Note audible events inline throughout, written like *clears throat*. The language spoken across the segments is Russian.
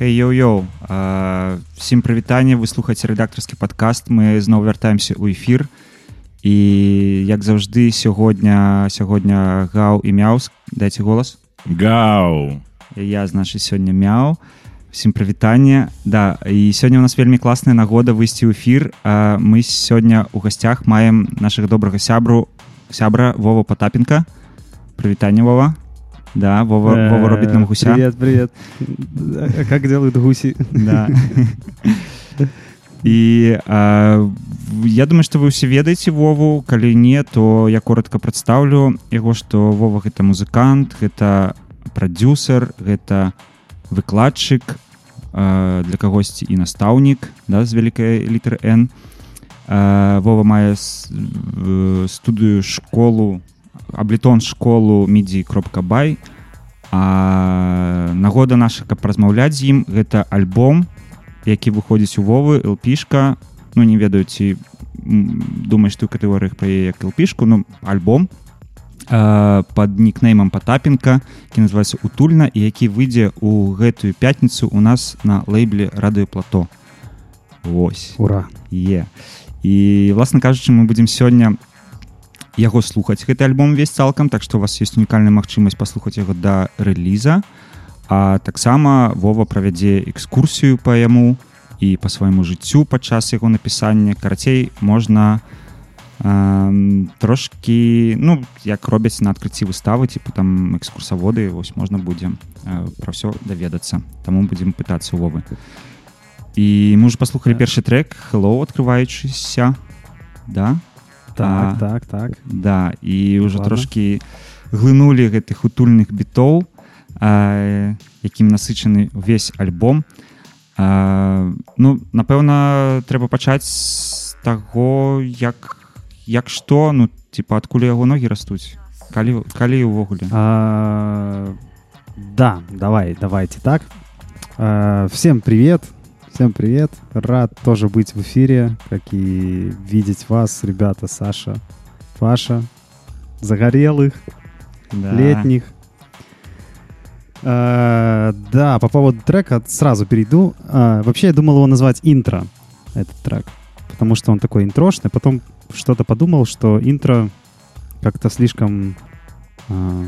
Йоу-йоу ўсім прывітанне вы слухаце рэдактарскі падкаст мы зноў вяртаемся ў эфір і як заўжды сягодня сягодня гаў і мяус дайце голас гау. Я значит сёння мяу. Усім прывітанне да і сёння у нас вельмі класная нагода выйсці ў эфір а мы сёння у гасцях маем нашага добрага сябру сябра вова потапенко прывітанне вова Да, Вова, э, Вова робит нам гуся. Привет, привет. Как делают гуси? Да. І а, я думаю, што вы ўсе ведаеце Вову, калі не, то я коротко прадстаўлю яго, што Вова гэта музыкант, гэта прадюсер, гэта выкладчык а, для кагосьці і настаўнік да, з вялікай літары Н. А, Вова мае студыю школу аблітон школу мідзі кропка бай а нагода наша каб размаўляць з ім гэта альбом які выходзіць у вовы лпішка ну не ведаю ці думаеш ты ў катэгорыях пра як лпішку ну альбом. Под нікнеймам потапенко які называется утульна і які выйдзе у гэтую пятніцу у нас на лейбле радыёплато Вось. Ура. Е. І власна кажучы мы будзем сёння яго слухаць гэты альбом весь цалкам так што у вас есть унікальная магчымасць паслухаць яго да рэліза. А таксама Вова правядзе экскурсію па яму і па свайму жыццю падчас яго напісання. Карацей можна э, трошки ну як робяць на адкрыцці выставы типа там экскурсаводы вось можна будзе э, пра ўсё даведацца. Таму будзем пытацца Вовы. І мы уже паслухалі першы трек hello открываючыся да так, так, так. Да, і ўжо трошкі глынулі гэтых утульных бітоў, якім насычаны ўвесь альбом. А, ну, напэўна, трэба пачаць з таго, як, як што, ну, типа, адкуль яго ногі растуць. Калі, калі ўвогуле? А, да, давай, давайте так. А, всем привет. Всем привет. Рад тоже быть в эфире, как и видеть вас, ребята, Саша, Паша, загорелых, да. летних. А, да, по поводу трека сразу перейду. А, вообще я думал его назвать интро, этот трек, потому что он такой интрошный. Потом что-то подумал, что интро как-то слишком, а,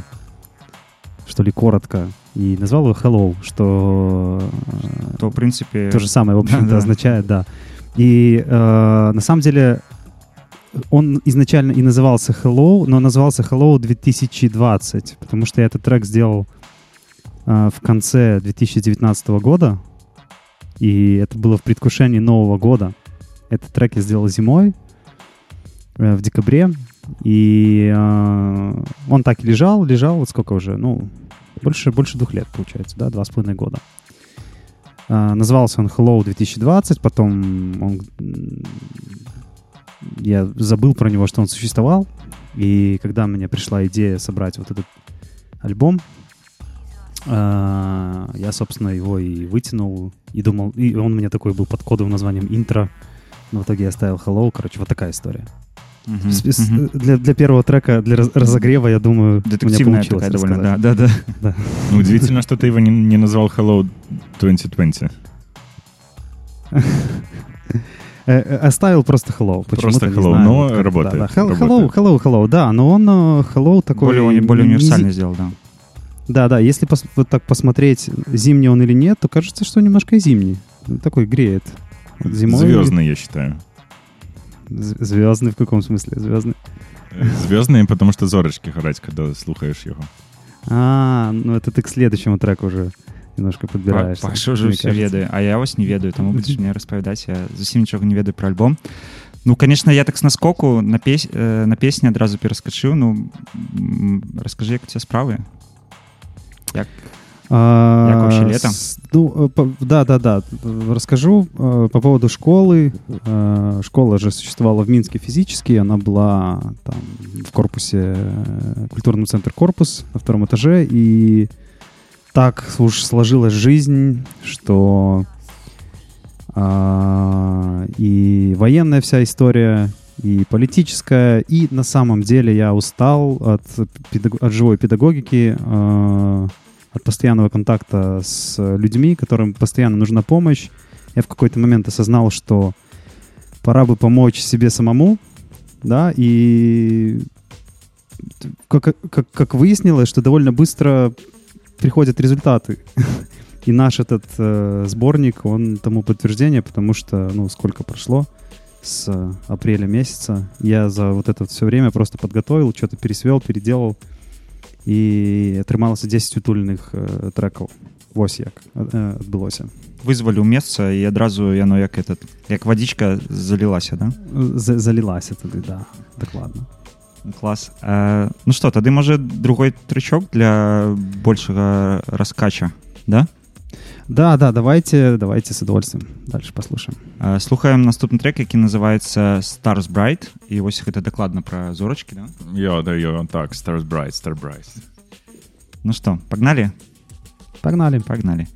что ли, коротко и назвал его Hello, что... Э, То, в принципе... То же самое, в общем-то, *laughs* да, означает, да. И э, на самом деле он изначально и назывался Hello, но назывался Hello 2020, потому что я этот трек сделал э, в конце 2019 года, и это было в предвкушении Нового года. Этот трек я сделал зимой, э, в декабре. И э, он так лежал, лежал, вот сколько уже, ну, больше, больше двух лет, получается, да, два с половиной года. Э, назывался он Hello 2020, потом он, я забыл про него, что он существовал. И когда мне пришла идея собрать вот этот альбом, э, я, собственно, его и вытянул, и думал, и он у меня такой был под кодовым названием интро, но в итоге я оставил Hello, короче, вот такая история. С- мгм. Для, для первого трека, для раз- разогрева, я думаю, у меня Детективная такая довольно, да, рассказать. да, *laughs* да. Ну, удивительно, что ты его не, не назвал Hello 2020. *laughs* Э, э, Оставил просто Hello. Почему-то, Просто не Hello, знаю, но как-то, работает, да, да. Hel- работает. Hello, hello, hello, да, но он э, Hello такой... Более, более не- не универсальный зи- сделал, да. Да, да, если пос- вот так посмотреть, зимний он или нет, то кажется, что немножко и зимний. Такой греет. Зимой... Звездный, я считаю. З- Звездный в каком смысле? Звездный. Звездний, потому що зорочки горять, коли слухаєш його. А, ну это ты к следующему треку уже немножко подбираешься. Паша уже мне все кажется. ведаю, а я ось не ведаю, тому будеш мне распавядаць я зусім нічога не ведаю про альбом Ну конечно я так с наскоку на пес э, на песні адразу пераскачыў Ну м, расскажи як у тебя справы як а, Як вообще лето? с- Ну, да, да, да. Расскажу э, по поводу школы. Э, Школа же существовала в Минске физически. Она была там в корпусе, э, культурном центре «Корпус» на втором этаже. И так уж сложилась жизнь, что а, и военная вся история, и политическая, и на самом деле я устал от, педаг- от живой педагогики, а, от постоянного контакта с людьми, которым постоянно нужна помощь. Я в какой-то момент осознал, что пора бы помочь себе самому, да, и как, как, как выяснилось, что довольно быстро приходят результаты. *laughs* И наш этот э, сборник, он тому подтверждение, потому что, ну, сколько прошло с э, апреля месяца, я за вот это все время просто подготовил, что-то пересвел, переделал, і атрымалася 10 утульных э, трекаў вось як э, адбылося вызваліў месца і адразу яно як этот як вадичка залілася да За- залілася тады да дакладна клас э, Ну что тады можа другой трычок для большага раскача да Да да давайте давайте с удовольствием. Дальше послушаем. Э, слухаем наступны трек які называется stars bright і вось гэта дакладна про зорачки да? Йо, да, йо, так, Stars Bright, Star Bright. Ну что погнали? Погнали. Погнали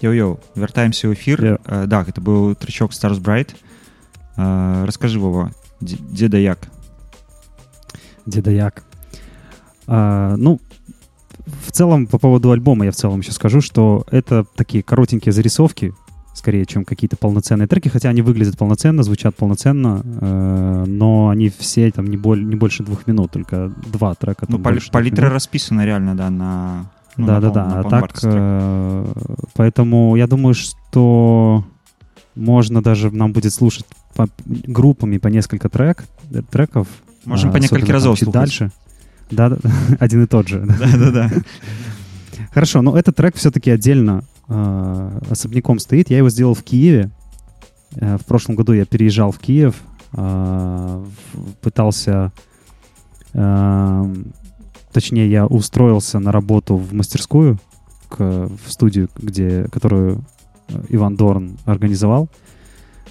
Йо-йо, вяртаемся ў эфір Йо. yeah. да гэта быў трычок stars bright э, расскажы Вова дзе дзе да як деда як А, ну в целом по поводу альбома я в целом еще скажу что это такие коротенькие зарисовки скорее, чем какие-то полноценные треки, хотя они выглядят полноценно, звучат полноценно, э, но они все там не, боль, не больше двух минут, только два трека. Ну, там пали- больше двух палитра минут. расписана реально, да, на... ну, да, да, да. А так, э, поэтому я думаю, что можно даже нам будет слушать по- группами по несколько трек, э, треков. Можем а, по несколько разов чуть слухать. дальше. Да, да, *laughs* один и тот же. да. *laughs* Да-да-да. *laughs* Хорошо, но этот трек все-таки отдельно э, особняком стоит. Я его сделал в Киеве. Э, в прошлом году я переезжал в Киев, э, пытался, э, точнее, я устроился на работу в мастерскую, к, в студию, где, которую э, Иван Дорн организовал.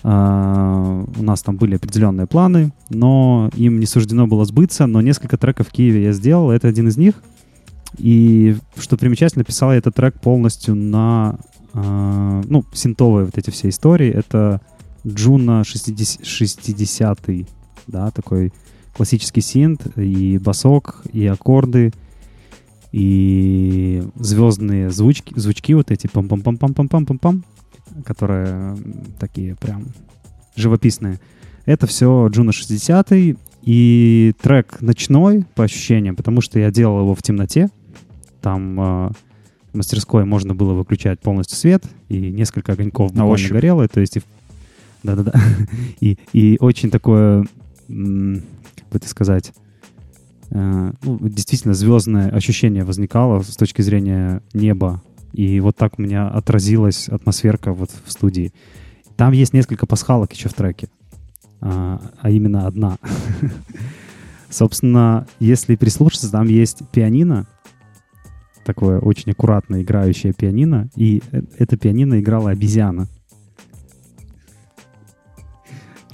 Э, у нас там были определенные планы, но им не суждено было сбыться. Но несколько треков в Киеве я сделал. Это один из них. И что примечательно, писал я этот трек полностью на, э, ну, синтовые вот эти все истории. Это Juno 60, 60 да, такой классический синт, и басок, и аккорды, и звездные звучки, звучки вот эти пам-пам-пам-пам-пам-пам-пам, которые м, такие прям живописные. Это все Juno 60 и трек ночной по ощущениям, потому что я делал его в темноте. Там э, в мастерской можно было выключать полностью свет, и несколько огоньков На буквально ощупь. горело. То есть да-да-да. *laughs* И, и очень такое, как бы это сказать, э, ну, действительно звездное ощущение возникало с точки зрения неба. И вот так у меня отразилась атмосферка вот в студии. Там есть несколько пасхалок еще в треке, а, а именно одна. *laughs* Собственно, если прислушаться, там есть пианино, такое очень аккуратно играющее пианино, и э- это пианино играла обезьяна.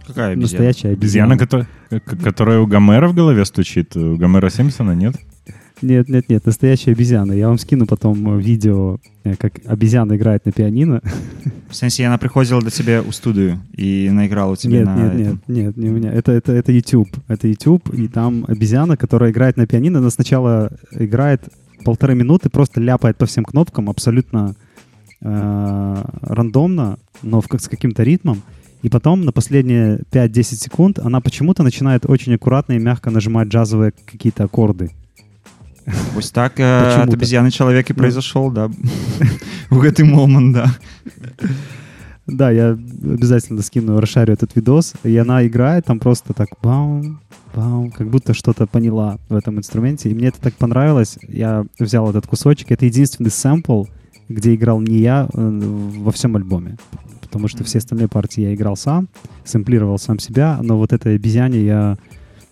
Какая обезьяна? Настоящая обезьяна. Обезьяна, которая у Гомера в голове стучит. У Гомера Симпсона нет? Нет, нет, нет, настоящая обезьяна. Я вам скину потом э, видео, э, как обезьяна играет на пианино. В смысле, она приходила до тебя у студию и наиграла у тебя Нет, на нет, нет, нет, не у меня. Это, это, это YouTube. Это YouTube, и там обезьяна, которая играет на пианино. Она сначала играет полторы минуты, просто ляпает по всем кнопкам абсолютно э, рандомно, но в, с каким-то ритмом. И потом на последние 5-10 секунд она почему-то начинает очень аккуратно и мягко нажимать джазовые какие-то аккорды. Вось так э, от обезьяны человек и Ну. произошел, да. *laughs* В гэты момент, да. Да, я обязательно скину, расшарю этот видос. И она играет там просто так баум, баум, как будто что-то поняла в этом инструменте. И мне это так понравилось. Я взял этот кусочек. Это единственный сэмпл, где играл не я э, во всем альбоме Потому что все остальные партии я играл сам, сэмплировал сам себя, но вот этой обезьяне я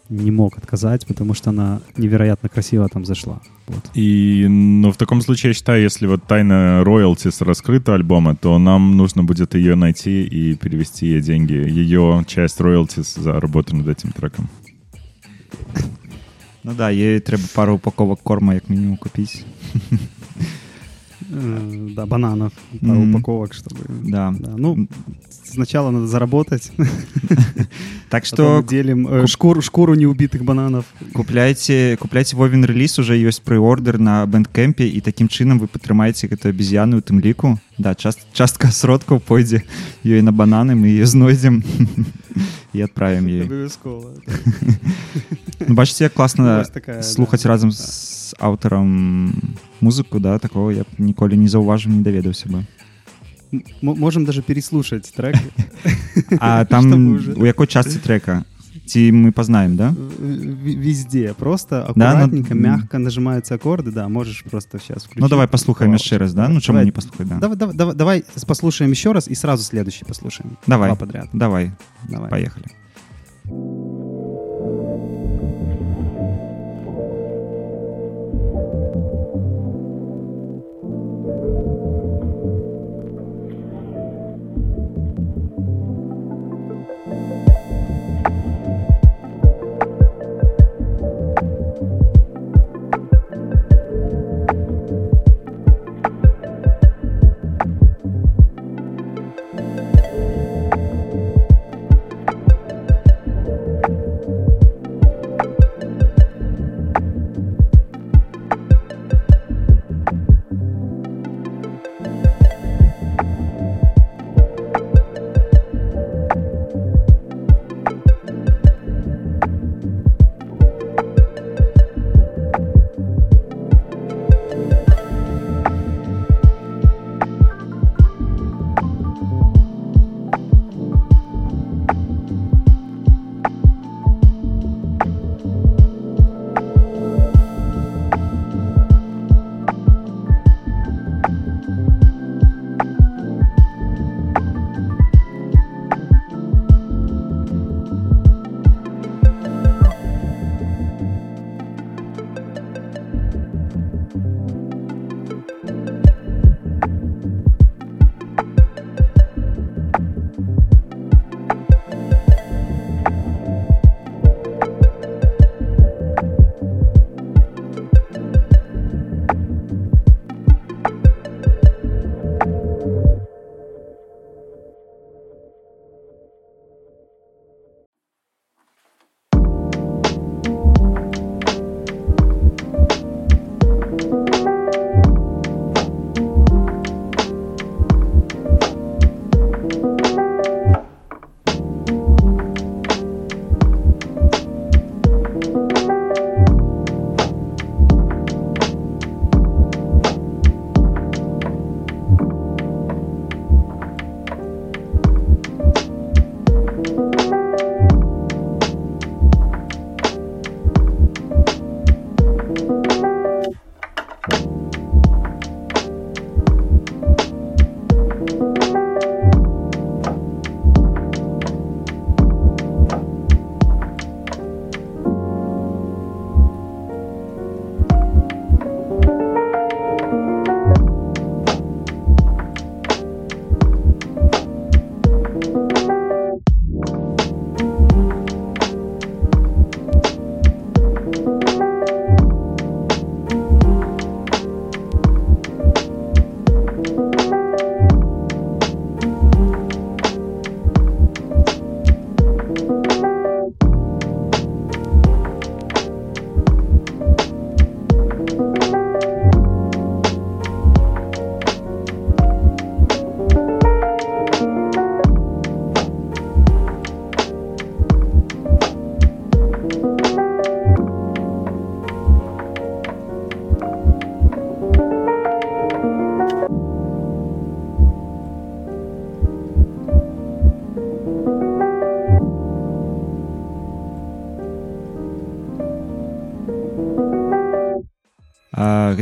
не мог отказать, потому что она невероятно красиво там зашла. Вот. И, ну, в таком случае, я считаю, если вот тайна роялтис раскрыта альбома, то нам нужно будет ее найти и перевести ей деньги. Ее часть роялтис за работу над этим треком. Ну да, їй треба пару упаковок корма, як мінімум, купити. *laughs* Э, Да, бананов, пару Мгм. упаковок, чтобы... Да. Да, ну, сначала надо заработать, *laughs* Так что что делим э, шкуру, шкуру неубитых бананов. купляйте, купляйте Вовін реліз, уже ёсць прыордер на бэндкэмпе і такім чынам вы падтрымаеце гэту абезьяну у тым ліку. Да, част, частка сродкаў пойдзе ёй на бананы, мы яе знойдзем і *laughs* адправім. Обовязково. *laughs* Ну, бачыце, як класна такая, слухаць да. разам з аўтарам музыку, да, такого я ніколі не заўважыў, не даведаўся бы. Можем даже переслушать трек. *laughs* А там у якой частцы трека? Ці мы пазнаем, да? Везде. Просто Да, ну, аккуратненько, м. мягко нажимаются аккорды. Да, можешь просто сейчас включить. Ну давай послухаем О, яшчэ раз, да? Ну чаму давай- не паслухаць, да? Давай, давай, давай, давай послушаем еще раз и сразу следующий послушаем. Давай. Два подряд. Давай, Давай. поехали. Thank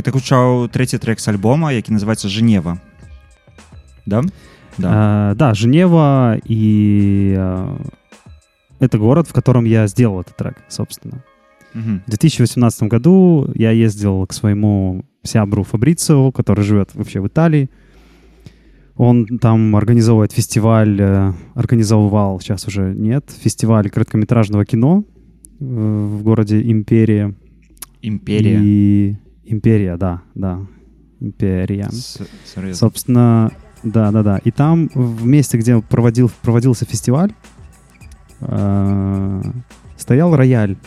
А, гэта гучаў трэці трек з альбома які называется жнева да да А, да, Женева и а, это город, в котором я сделал этот трек, собственно. Мгм. В 2018 году я ездил к своему сябру Фабрицио, который живет вообще в Италии. Он там организовывает фестиваль, э, организовывал, сейчас уже нет, фестиваль короткометражного кино э, в городе Империя. імперія И Империя, да, да, Империя. С- серйозно. Собственно, да, да, да. И там, в месте, где проводил, проводился фестиваль, э, стоял рояль.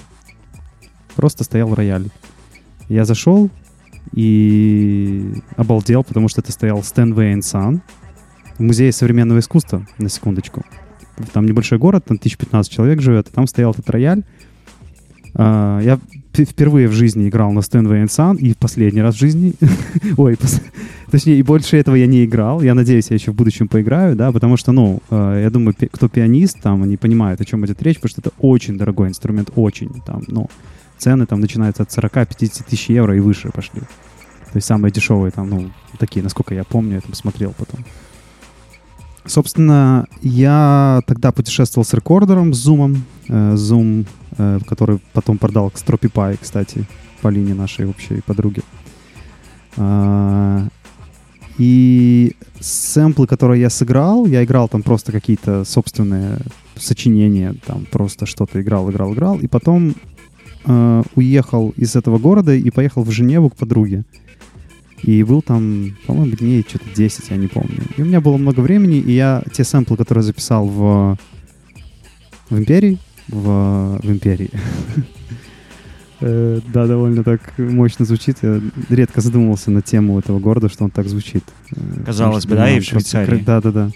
Просто стоял рояль. Я зашел и обалдел, потому что это стоял Стэнвей Сан в Музее современного искусства, на секундочку. Там небольшой город, там 1015 человек живет, и там стоял этот рояль. А, Я впервые в жизни играл на Стэнвей Сан, и в последний раз в жизни... *laughs* Ой, Точнее, и больше этого я не играл. Я надеюсь, я еще в будущем поиграю, да, потому что, ну, э, я думаю, кто пианист, там, они понимают, о чем идет речь, потому что это очень дорогой инструмент, очень, там, ну, цены там начинаются от 40-50 тысяч евро и выше пошли. То есть самые дешевые там, ну, такие, насколько я помню, я там смотрел потом. Собственно, я тогда путешествовал с рекордером, с зумом, э, Zoom, э, который потом продал к Стропипай, кстати, Полине нашей общей подруге. А, И сэмплы, которые я сыграл, я играл там просто какие-то собственные сочинения, там просто что-то играл, играл, играл, и потом э, уехал из этого города и поехал в Женеву к подруге. И был там, по-моему, дней что-то 10, я не помню. И у меня было много времени, и я те сэмплы, которые записал в, в Империи, в, в Империи, *laughs* Э, Да, довольно так мощно звучит. Я редко задумывался на тему этого города, что он так звучит. Э, Казалось бы, да, и в Швейцарии. Да, да, да.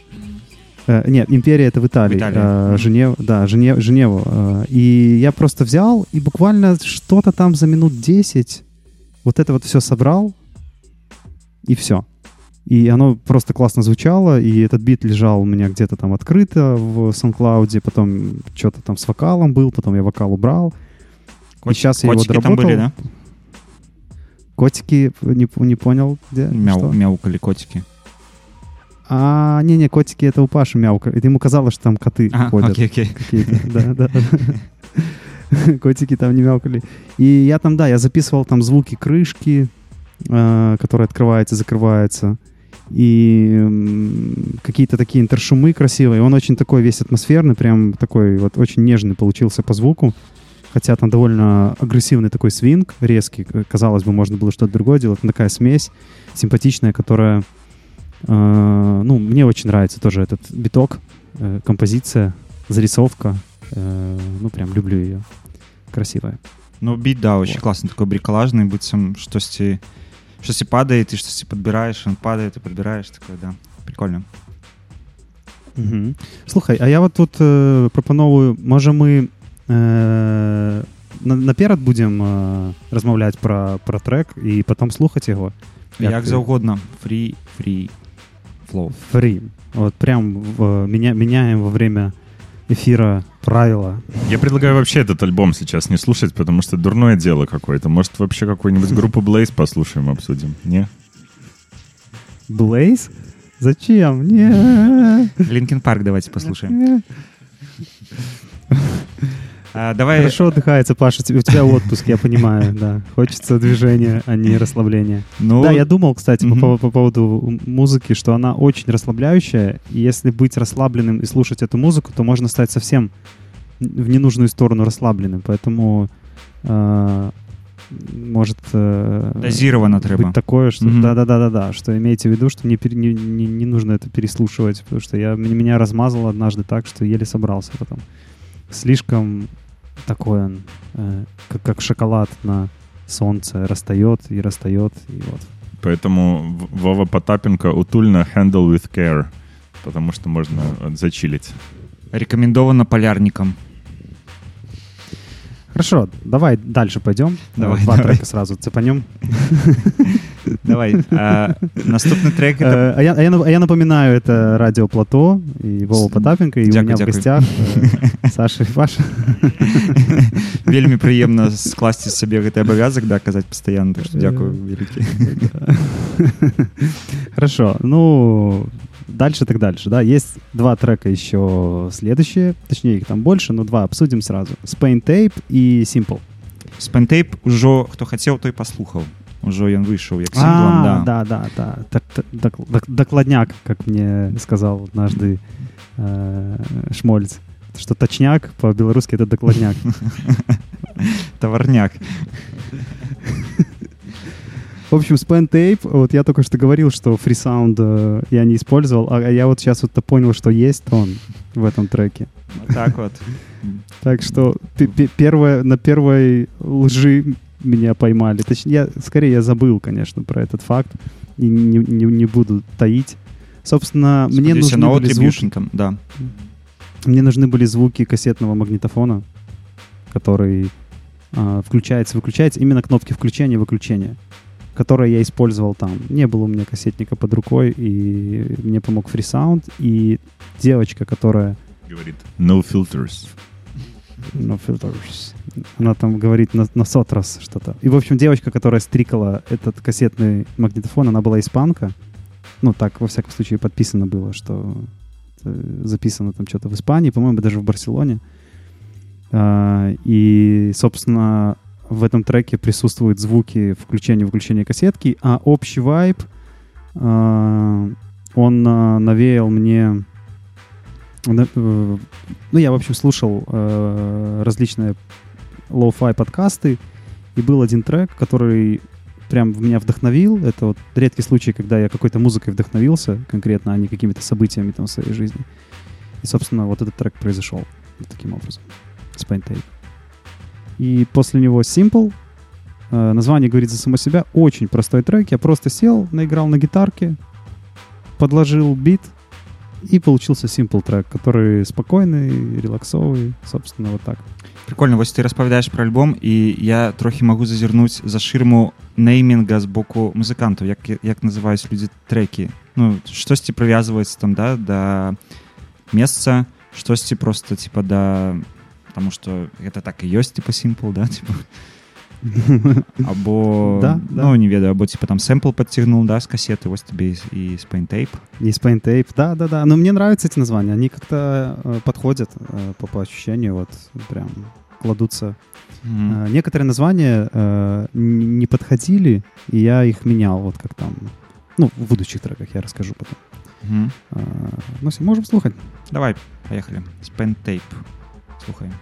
Э, Нет, империя это в Италии. В Италии. Женев, да, Женев, Женеву. Э, И я просто взял и буквально что-то там за минут 10 вот это вот все собрал, и все. И оно просто классно звучало, и этот бит лежал у меня где-то там открыто в SoundCloud, потом что-то там с вокалом был, потом я вокал убрал. Кот- сейчас я его котики там доработал. были, да? Котики, не, не понял, где? Мяу, что? мяукали котики. А, не-не, котики это у Паши мяука. Это ему казалось, что там коты А, ходят. окей, окей. Да, да. *laughs* Котики там не мяукали. И я там, да, я записывал там звуки крышки, э, которая открывается, закрывается. И какие-то такие интершумы красивые. Он очень такой весь атмосферный, прям такой вот очень нежный получился по звуку. Хотя там довольно агрессивный такой свинг, резкий. Казалось бы, можно было что-то другое делать. Но такая смесь симпатичная, которая... э, ну, мне очень нравится тоже этот биток, э, композиция, зарисовка. Э, ну, прям люблю ее. Красивая. Ну, біт, да, очень Вот. классный, такой бриколажный, быццам штосьці штосьці падае ты штосьці подбираешь он падает ты подбираешь такое да прикольно Мгм. Слухай, а я вот тут е, пропоную, може ми е, на, наперед будемо е, розмовляти про, про трек і потім слухати його. як, ти? заўгодна фри фри флоу Фрі. От прям в, меня, меняем во время эфира правила. Я предлагаю вообще этот альбом сейчас не слушать, потому что дурное дело какое-то. Может, вообще какую-нибудь группу Blaze послушаем, обсудим? Не? Blaze? Зачем? Не. Linkin Park давайте послушаем А, давай Хорошо отдыхается, Паша. У тебя отпуск, я понимаю, *laughs* да. Хочется движения, а не расслабления. ну Да, я думал, кстати, по, Мгм. пов- по поводу музыки, что она очень расслабляющая. И если быть расслабленным и слушать эту музыку, то можно стать совсем в ненужную сторону расслабленным. Поэтому э, может э, дозировано быть такое, что Мгм. да, да, да, да, да, что имейте в виду, что не, не, не, не нужно это переслушивать, потому что я меня размазало однажды так, что еле собрался потом. Слишком такой он, э, как, как шоколад на солнце, растает и растает, и вот. Поэтому Вова Потапенко утульно handle with care, потому что можно зачилить. рекомендовано полярникам Хорошо, давай дальше пойдем. Давай, Два давай. трека сразу цепанем. *laughs* давай *laughs* а, наступны трек это... Э, а, я, а, я, а я напоминаю, это радио Плато и Вова Потапенко, и Дякую, у меня дякую. в гостях э, *laughs* Саша и Паша. *laughs* вельмі прыемна скласці сабе гэты абавязак да казаць пастаянна так што дзякую вялікі Хорошо, ну, дальше так дальше, да. Есть два трека еще следующие, точнее их там больше, но два обсудим сразу. Spain Tape и Simple. спэнтейп ужо хто хацеў той паслухаў ужо ён выйшаў як сінглам А, да да, да, да. Так, так, док- докладняк, как мне сказал однажды э, Шмольц. Что точняк по-белорусски это докладняк. *laughs* таварняк В общем, Span Tape, вот я только что говорил, что фрисаунд э, я не использовал, а я вот сейчас вот понял, что есть он в этом треке. так вот Так что пе- пе- первое, на первой лжи меня поймали. Точнее, я, скорее я забыл, конечно, про этот факт. И не, не, не буду таить. Собственно, мне Спадзяюся, нужны, на были звуки, там да мне нужны были звуки кассетного магнитофона, который а, включается, выключается, именно кнопки включения и выключения, которые я использовал там. Не было у меня кассетника под рукой, и мне помог фрисаунд, и девочка, которая Говорит, no filters. No filters. Она там говорит на, на сот раз что-то. И, в общем, девочка, которая стрикала этот кассетный магнитофон, она была испанка. Ну, так, во всяком случае, подписано было, что э, записано там что-то в Испании, по-моему, даже в Барселоне. А, и, собственно, в этом треке присутствуют звуки включения-выключения кассетки, а общий вайб, а, он а, навеял мне... э, Ну, я, в общем, слушал э, различные lo-fi подкасты, и был один трек, который прям в меня вдохновил. Это вот редкий случай, когда я какой-то музыкой вдохновился конкретно, а не какими-то событиями там в своей жизни. И, собственно, вот этот трек произошел вот таким образом. Spine Tape. И после него Simple. Э, название говорит за само себя. Очень простой трек. Я просто сел, наиграл на гитарке, подложил бит, и получился Simple трек, который спокойный, релаксовый, собственно, вот так. прикольно вось ты распавядаеш про альбом і я трохі магу зазірнуць за шырму неймінга з боку музыкантаў як як называюць людзі трекі ну штосьці прывязваецца там да да месца штосьці просто типа да потому что гэта так і ёсць типа сімпл да *laughs* типа або Да, да. ну не ведаю або типа там сэмпл подцягнул да з касеты вось тебе і спайнтейп И Spine Tape, да-да-да. Но мне нравятся эти названия. Они как-то э, подходят э, по, по ощущению, вот прям кладутся. Э, некоторые названия э, не подходили, и я их менял, вот как там, ну, в будущих треках я расскажу потом. Э, ну, можем слухать. давай поехали спайнтейп слухаем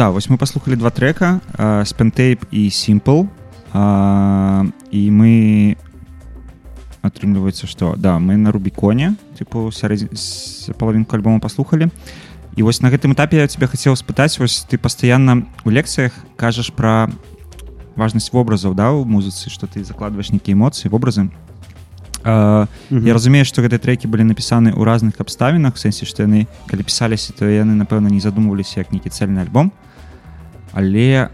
да вось мы паслухали два трека спентейп і simple і мы атрымліваецца что да мы на рубіконе типу сярэдзі палавінку альбома паслухали і вось на гэтым этапе я тебе хацеў спытаць вось ты пастаянна у лекцыях кажаш про важнасць вобразаў да у музыцы что ты закладваеш нейкія эмоцыі вобразы Uh, mm -hmm. Я разумею, што гэтыя трэкі былі напісаны ў разных абставінах сэнсе што яны калі пісаліся то яны напэўна не задумваліся як нейкі цельны альбом але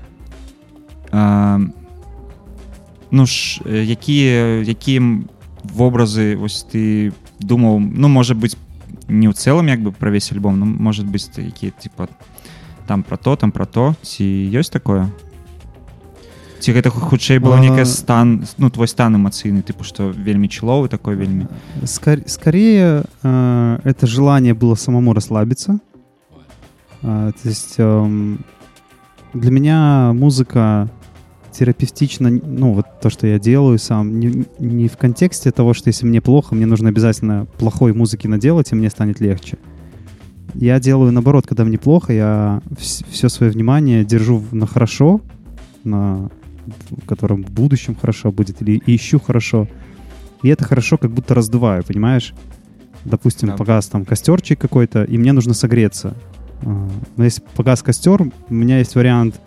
uh, ну ж якія якія вобразы вось ты думаў ну можа быть не ў цэлым як бы пра весь альбом ну, может быть які типа там про то там про то ці ёсць такое ці гэта хутчэй было некая стан ну твой стан эмацыйны тыпу что вельмі чаловы такой вельмі Скор скорее э, это желание было самому расслабиться э, то есть э, для меня музыка терапевтично, ну, вот то, что я делаю сам, не, не в контексте того, что если мне плохо, мне нужно обязательно плохой музыки наделать, и мне станет легче. Я делаю наоборот, когда мне плохо, я все свое внимание держу на хорошо, на котором в будущем хорошо будет, или ищу хорошо. И это хорошо как будто раздуваю, понимаешь? Допустим, да. погас там костерчик какой-то, и мне нужно согреться. А, но если погас костер, у меня есть вариант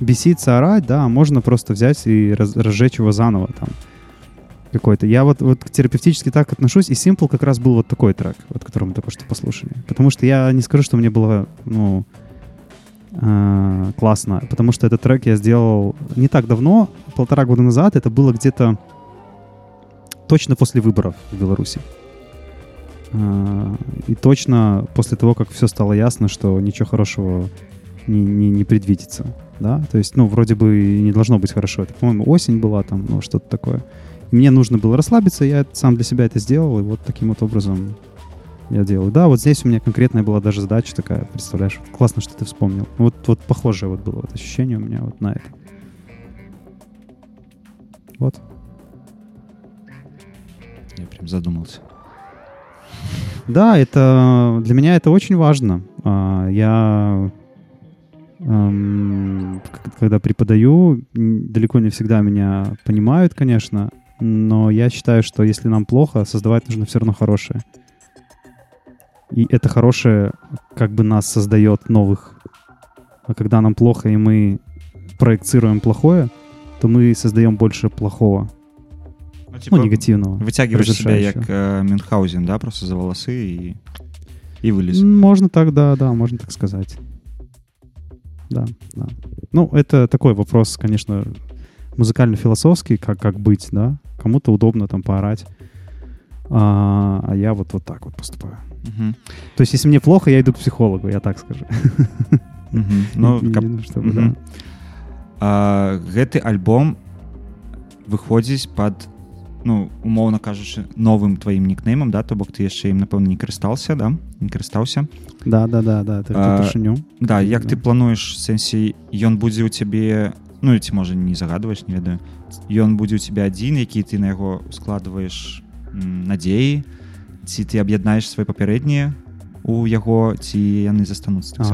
беситься, орать, да, можно просто взять и раз, разжечь его заново там какой-то. Я вот, вот терапевтически так отношусь, и Simple как раз был вот такой трек, вот который мы только что послушали. Потому что я не скажу, что мне было, ну, э, классно, потому что этот трек я сделал не так давно, полтора года назад, это было где-то точно после выборов в Беларуси. Э, и точно после того, как все стало ясно, что ничего хорошего не, не, не предвидится да, то есть, ну, вроде бы не должно быть хорошо. Это, по-моему, осень была там, ну, что-то такое. мне нужно было расслабиться, я сам для себя это сделал, и вот таким вот образом я делаю. Да, вот здесь у меня конкретная была даже задача такая, представляешь? Классно, что ты вспомнил. Вот, вот похожее вот было вот ощущение у меня вот на это. Вот. Я прям задумался. Да, это для меня это очень важно. А, я эм, когда преподаю, далеко не всегда меня понимают, конечно, но я считаю, что если нам плохо, создавать нужно все равно хорошее. И это хорошее как бы нас создает новых. А когда нам плохо, и мы проецируем плохое, то мы создаем больше плохого. Ну, типа, ну негативного. Вытягиваешь себя как э, Мюнхгаузен, да, просто за волосы и, и вылез. Можно так, да, да, можно так сказать да, да. Ну, это такой вопрос, конечно, музыкально-философский, как, как быть, да. Кому-то удобно там поорать, а, а я вот, вот так вот поступаю. Угу. То есть, если мне плохо, я иду к психологу, я так скажу. *laughs* Ну, гэты альбом выходзіць под ну умоўна кажучы новым тваім нікнеймам да то бок ты яшчэ ім напэўна не карыстаўся да не карыстаўся. Да да да да тышыню да як ты плануеш сэнсе ён будзе ў цябе ну ці можа не загадваеш не ведаю ён будзе ў цябе адзін які ты на яго складваеш надзеі ці ты аб'яднаеш свае папярэднія у яго ці яны застануцца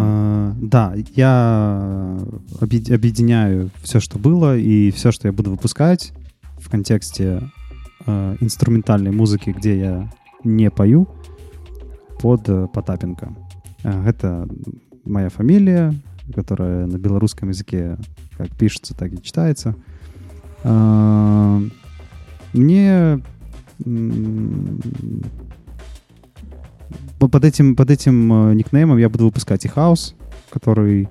да я объединяю все что было и все что я буду выпускать в контексте э, инструментальной музыки, где я не пою, под э, Потапенко. Э, это моя фамилия, которая на белорусском языке как пишется, так и читается. Э, мне под этим, под этим э, никнеймом я буду выпускать и хаос, который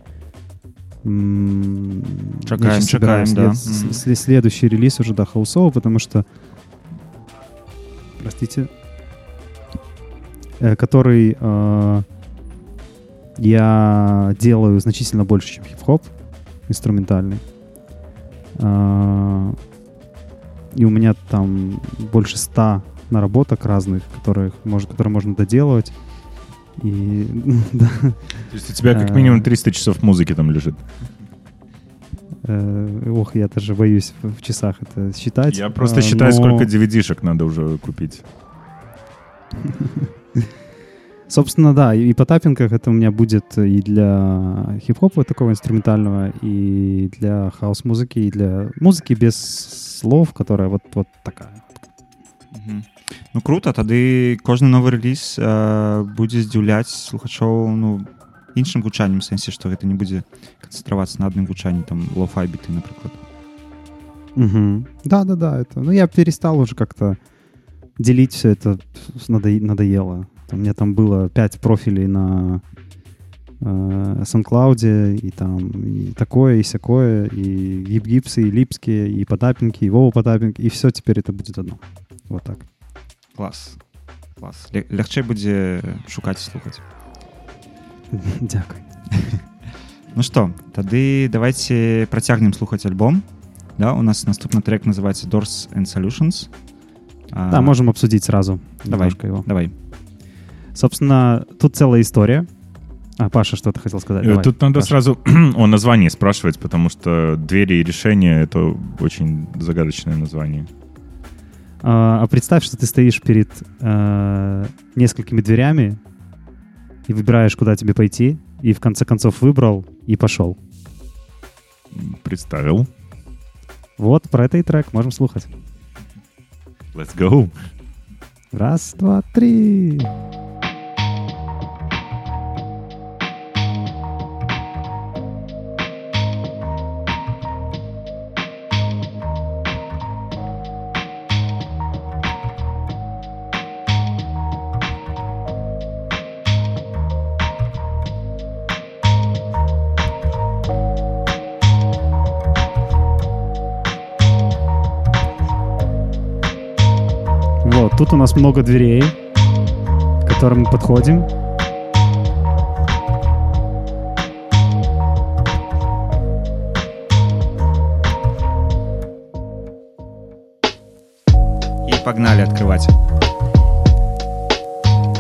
чакаем, чакаем, след, да. След, следующий релиз уже, да, хаусовый, потому что простите, э, который э, я делаю значительно больше, чем хип-хоп инструментальный. Э, и у меня там больше ста наработок разных, которых, может, которые можно доделывать. И, *laughs* да. То есть у тебя как минимум 300 часов музыки там лежит? Э, ох, я даже боюсь в часах это считать. Я просто а, считаю, но... сколько DVD-шек надо уже купить. *laughs* Собственно, да, и по таппингах это у меня будет и для хип-хопа такого инструментального, и для хаос-музыки, и для музыки без слов, которая вот, вот такая. Мгм. Ну круто тады кожны новы рэліз э, будзе здзіўляць слухачоў ну іншым гучаннем у сэнсе што гэта не будзе канцэнтравацца на адным гучанні там лофай біты напрыклад Мгм. Да, да, да, это. Ну, я перестал уже как-то делить все это, надо- надоело. У меня там было пять профилей на э, SoundCloud, и там и такое, и всякое, и гип-гипсы, и липские, и потапинки, и Вова потапинг, и все теперь это будет одно. Вот так. клас клас Ле- лягчэй будзе шукаць і *laughs* Дякую. Ну што тады давайте працягнем слухаць альбом да у нас наступны трек называется Doors and Solutions А, Да, можем обсудить сразу. Давай. его. давай Собственно, тут целая история. А, Паша, что ты хотел сказать? Э, Давай, Тут надо Паша. сразу *clears throat* о названии спрашивать, потому что двери и решения — это очень загадочное название. А а представь, что ты стоишь перед э, несколькими дверями и выбираешь, куда тебе пойти, и в конце концов выбрал и пошел. Представил. Вот про это и трек, можем слухать. Let's go. Раз, два, три. Вот, тут у нас много дверей, к которым мы подходим. і пагналі адкрываць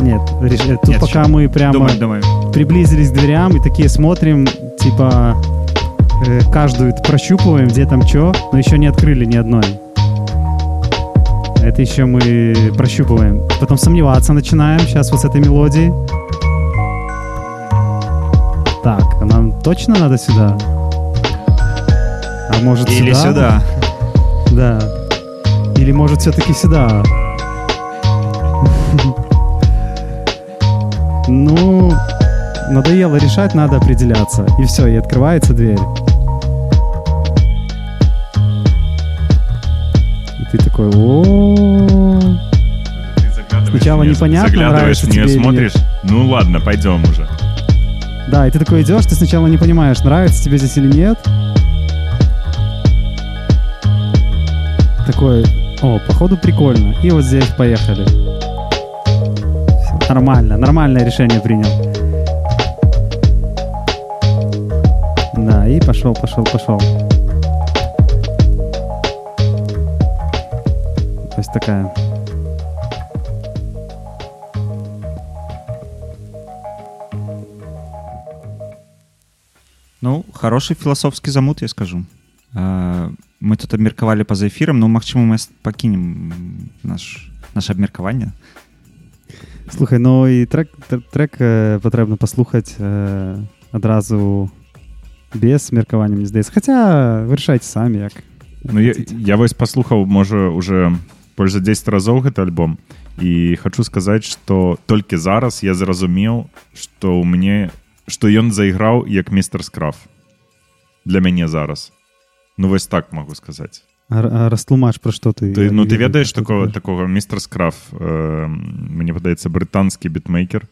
Нет, реш- э, тут Нет, пока ещё. мы прямо думаю думаю приблизились к дверям и такие смотрим, типа, э, каждую прощупываем, где там что, но еще не открыли ни одной. Это еще мы прощупываем. Потом сомневаться начинаем сейчас вот с этой мелодией. Так, а нам точно надо сюда? А может или сюда Да. Или может все-таки сюда? Ну, надоело решать, надо определяться. И все, и открывается дверь. Ты такой, о Сначала непонятно, Заглядываешь в нее, смотришь. Ну ладно, пойдем уже. Да, и ты такой идешь, ты сначала не понимаешь, нравится тебе здесь или нет. Такой, о, походу прикольно. И вот здесь поехали. Нормально, нормальное решение принял. Да, и пошел, пошел, пошел. То есть такая Ну хороший філасофскі замут я скажу А, мы тут абмеркавалі па-за эфірам ну магчыма мы с- пакінем наш наше абмеркаванне Слухай, ну і трек, тр- трек е, потрібно послухати е, одразу без міркування, мені здається. Хоча вирішайте самі, як. як Ну, я, хочете. я вось паслухаў можа уже больш за 10 разоў гэты альбом і хочу сказаць что толькі зараз я зразумеў что у мне что ён зайграў як містер скраф для мяне зараз ну вось так могу сказаць а растлумач, про ти. ты я ну не ты ведаю, ведаеш про що такого ти такого містер скраф э, мне падаецца брытанскі бітмейкер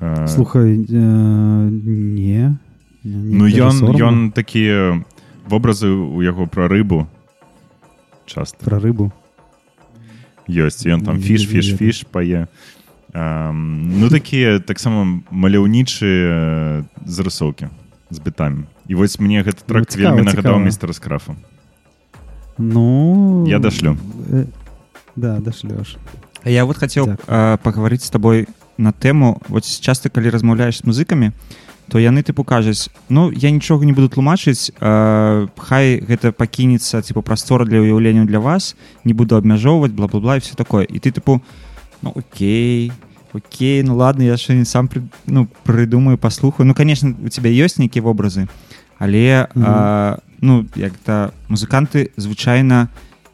Э. Слухай, е, ні. Ні, ну даже ён ён такія вобразы у яго пра рыбу часто Про рибу. ёсць ён там Не фіш фіш ведаю. фіш пае Ам, ну такія таксама маляўнічыя зарысоўкі з бітамі і вось мне гэты трак цікава, вельмі нагадаў цікава. містера скрафа Ну... Я дошлю. Е, да, дошлеш. А я вот хацеў Так. э, пагаварыць з табой на тэму вот часта калі размаўляеш з музыкамі то яны тыпу кажуць ну я нічога не буду тлумачыць э, хай гэта пакінецца типа прастора для ўяўлення для вас не буду абмяжоўваць бла-бла-бла і все такое і ты тыпу ну окей Окей, ну ладно, я ще сам пры- ну, придумаю, паслухаю. Ну, конечно, у тебя ёсць нейкія вобразы, але Мгм. а, ну як-то музыканты звычайна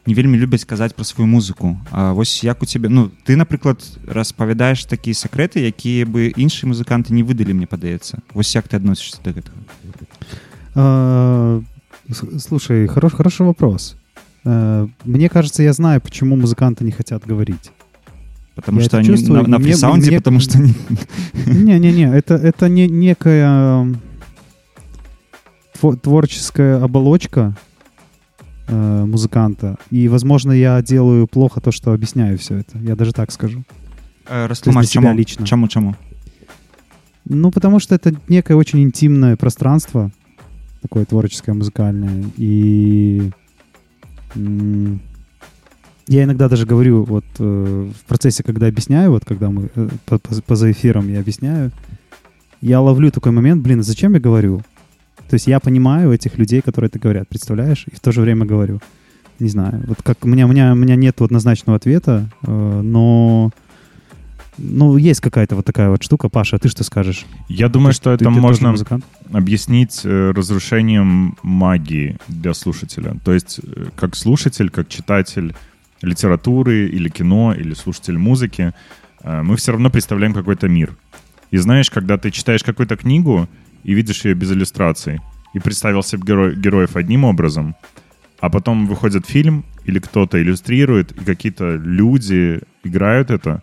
не вельмі любяць казаць пра сваю музыку. А вось як у цябе ну ты, напрыклад, распавядаеш такія сакрэты, якія бы іншыя музыканты не выдалі, мне падаецца. Вось як ты адносішся да гэтага? А, с- Слушай, хорош, хороший вопрос. Э, Мне кажется, я знаю, почему музыканты не хотят говорить. Потому Я что это они чувствую, на, на мне- фрисаунде, мне- потому что *laughs* они... Не-не-не, это, это не некая тво- творческая оболочка э, музыканта. И, возможно, я делаю плохо то, что объясняю все это. Я даже так скажу. Э, Растлумач, чаму? лично. Чаму, чаму? Ну, потому что это некое очень интимное пространство, такое творческое, музыкальное. И я иногда даже говорю, вот э, в процессе, когда объясняю, вот когда мы э, по- по- поза эфиром я объясняю, я ловлю такой момент, блин, зачем я говорю? То есть я понимаю этих людей, которые это говорят, представляешь? И в то же время говорю. Не знаю, вот как у меня, у меня, у меня нет однозначного ответа, э, но ну, есть какая-то вот такая вот штука. Паша, а ты что скажешь? Я думаю, Ты- что ты- это ты можно музыкант? объяснить э, разрушением магии для слушателя. То есть э, как слушатель, как читатель литературы или кино, или слушатель музыки, э, мы все равно представляем какой-то мир. И знаешь, когда ты читаешь какую-то книгу и видишь ее без иллюстраций, и представил себе геро- героев одним образом, а потом выходит фильм, или кто-то иллюстрирует, и какие-то люди играют это,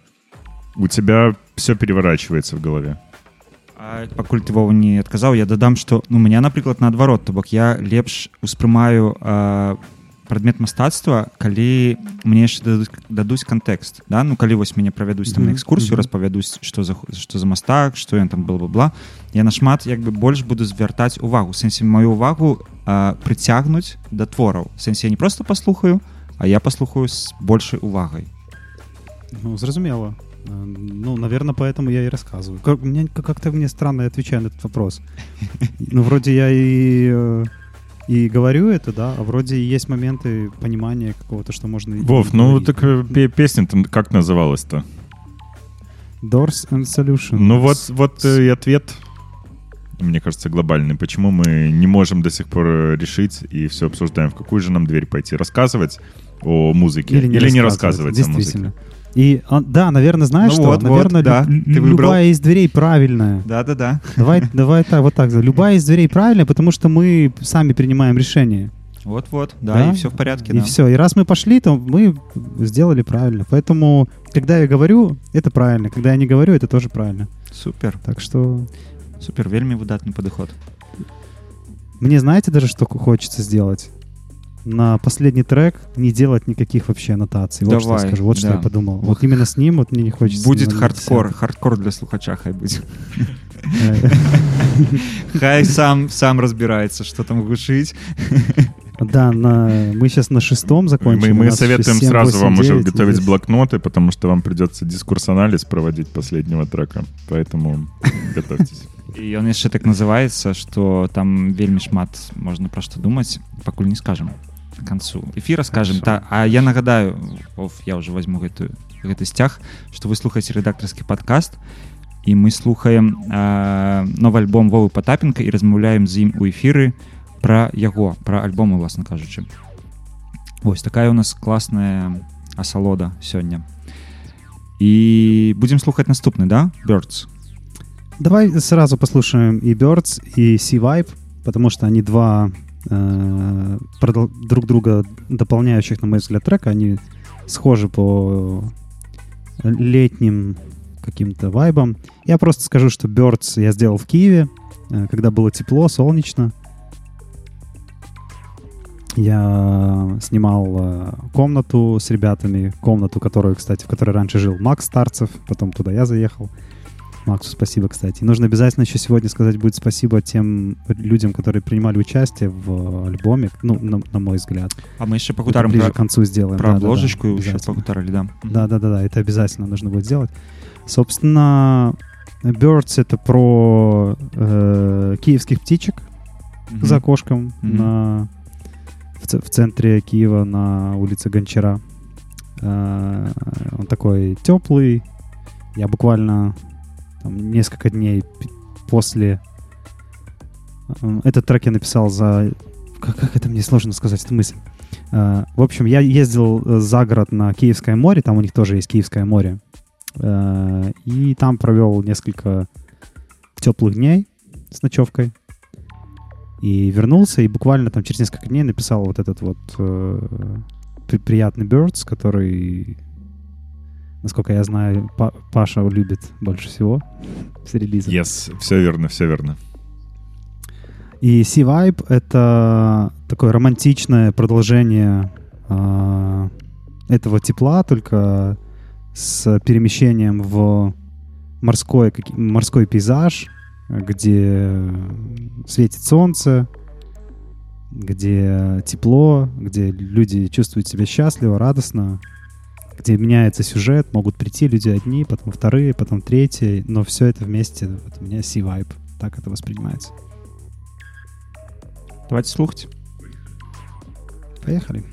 у тебя все переворачивается в голове. А пакуль ты вова не адказаў я дадам што ну, меня напрыклад наадварот то бок я лепш успрымаю а, прадмет мастацтва калі мне яшчэ дадуць, дадуць кантэкст да ну калі вось мяне правядуць там на Мгм, экскурсію мгм. распавядуць што за што за мастак што ён там был бла я нашмат як бы больш буду звяртаць увагу У сэнсе маю увагу а, прыцягнуць да твораў У сэнсе я не просто паслухаю а я паслухаю з большай увагай Ну, зразумела. Э, Ну, наверное, поэтому я и рассказываю. Как, мне, как-то мне странно я отвечаю на этот вопрос. *laughs* Ну, вроде я и, э, и говорю это, да, а вроде и есть моменты понимания какого-то, что можно... Вов, не ну так э, пе- песня там как называлась-то? Doors and Solutions. Ну вот, вот э, и ответ, мне кажется, глобальный. Почему мы не можем до сих пор э, решить и все обсуждаем, в какую же нам дверь пойти? Рассказывать о музыке или не, рассказывать о музыке? И, а, да, наверное, знаешь Ну что? вот, вот, наверное, да, лю- ты выбрал. любая из дверей правильная. да-да-да Давай, *laughs* давай так, вот так. Любая из дверей правильная, потому что мы сами принимаем решение. вот-вот да, Да? и все в порядке И да. все. И раз мы пошли, то мы сделали правильно. Поэтому, когда я говорю, это правильно. Когда я не говорю, это тоже правильно. супер Так что супер вельмі выдатны падыход мне знаете даже, что хочется сделать? На последний трек не делать никаких вообще аннотаций. Вот что я Давай, скажу. Вот что да. я подумал. Вот именно с ним вот мне не хочется. будет хардкор хардкор для слухача хай будзе Э, *laughs* хай сам сам разбирается что там гучыць Да, на... мы сейчас на шестом закончим. Мы, мы еще советуем 7, сразу 8, вам уже 9 готовить здесь. блокноты, потому что вам придется дискурс-анализ проводить последнего трека. Поэтому готовьтесь. і ён яшчэ так называется что там вельмі шмат можна пра што думаць пакуль не скажем к канцу эфира скажем Хорошо. та А я нагадаю Оф, я уже возьму гэтую гэты сцяг что вы слухаеце рэдактарскі падкаст і мы слухаем а, новы альбом вовы потапенко і размаўляем з ім у эфіры пра яго пра альбом уласна кажучы Вось такая у нас класная асалода сёння і будзем слухаць наступны да Birds Давай сразу послушаем и Birds, и Sea Vibe, потому что они два э, продол- друг друга дополняющих, на мой взгляд, трека. Они схожи по летним каким-то вайбам. Я просто скажу, что Birds я сделал в Киеве, э, когда было тепло, солнечно. Я снимал э, комнату с ребятами, комнату, которую, кстати, в которой раньше жил Макс Старцев, потом туда я заехал. Максу спасибо, кстати. И нужно обязательно еще сегодня сказать будет спасибо тем людям, которые принимали участие в альбоме, ну, на, на мой взгляд. А мы Это пагутарым ближе пра, к концу сделаем. пра Да-да-да, обложечку да Да, да, да, да, это обязательно нужно будет сделать. Собственно, Birds это про э, киевских птичек Мгм. за окошком Мгм. на, в, в центре Киева на улице Гончара. Э, он такой теплый, Я буквально там, несколько дней после... э, Этот трек я написал за... Как, как это мне сложно сказать, эту мысль. Э, В общем, я ездил э, за город на Киевское море, там у них тоже есть Киевское море. И там провел несколько теплых дней с ночевкой. И вернулся, и буквально там через несколько дней написал вот этот вот при- приятный Birds, который, насколько я знаю, Па- Паша любит больше всего с релиза. Yes, все верно, все верно. И Sea Vibe — это такое романтичное продолжение а, этого тепла, только с перемещением в морской, морской пейзаж, где светит солнце, где тепло, где люди чувствуют себя счастливо, радостно, где меняется сюжет, могут прийти люди одни, потом вторые, потом третьи, но все это вместе, вот у меня Vibe, так это воспринимается. давайте слухаць Поехали.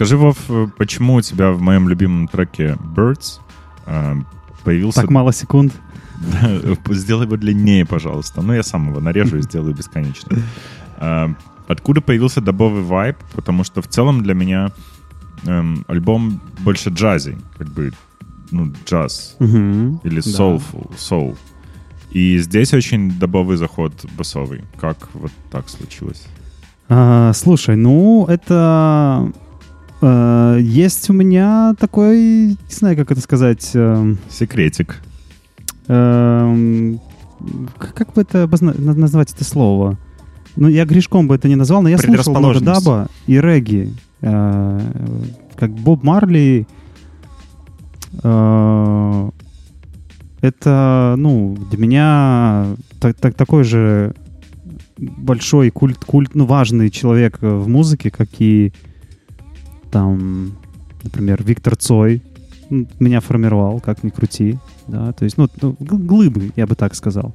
Расскажи, Вов, э, почему у тебя в моем любимом треке Birds э, появился... Так мало секунд. Да, *laughs* Сделай его длиннее, пожалуйста. Ну, я сам его нарежу и сделаю бесконечно. А, Откуда появился дабовый вайб? Потому что в целом для меня эм, альбом больше джази, как бы, ну, джаз Мгм. или Да. soulful, soul. И здесь очень дабовый заход басовый. Как вот так случилось? А, слушай, ну это э, есть у меня такой, не знаю, как это сказать. эм, Секретик. эм, как бы это обозна- на- назвать это слово? Ну, я грешком бы это не назвал, но я слушал много даба и регги. Э, как Боб Марли. э, это, ну, для меня так- так- такой же большой культ, культ, ну, важный человек э, в музыке, как и там, например, Виктор Цой меня формировал, как ни крути, да, то есть, ну, ну, глыбы, я бы так сказал.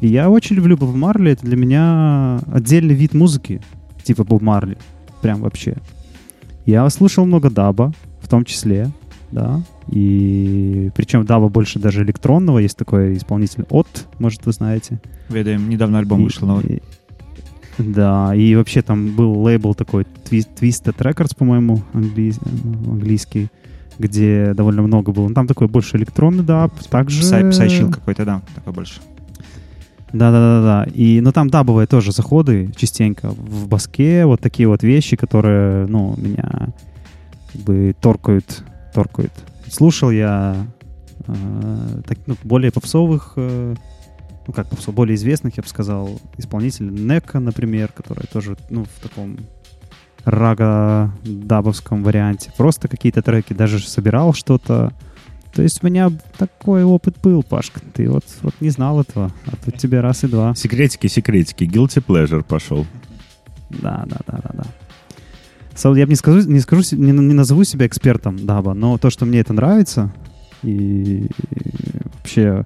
И я очень люблю Боб Марли, это для меня отдельный вид музыки, типа Боб Марли, прям вообще. Я слушал много даба, в том числе, да, и причем даба больше даже электронного, есть такой исполнитель от, может, вы знаете. ведаем недавно альбом И- вышел новый Да, и вообще там был лейбл такой Twi- Twisted Records, по-моему, англи- э, английский, где довольно много было. Ну, Там такой больше электронный даб, также... Psy- psychill какой-то да такой больше Да-да-да-да. И, ну, там дабовые тоже заходы частенько в баске, вот такие вот вещи, которые, ну, меня как бы торкают, торкают. Слушал я э, так, ну, более попсовых, э, ну, как более известных, я бы сказал, исполнителей. Нека, например, который тоже, ну, в таком рага-дабовском варианте. Просто какие-то треки, даже собирал что-то. То есть у меня такой опыт был, Пашка. Ты вот, вот не знал этого, а тут тебе раз и два. Секретики, секретики. Guilty pleasure пошел. Да, да, да, да, да. Со- Я бы не скажу, не скажу, не, не назову себя экспертом даба, но то, что мне это нравится, и вообще м,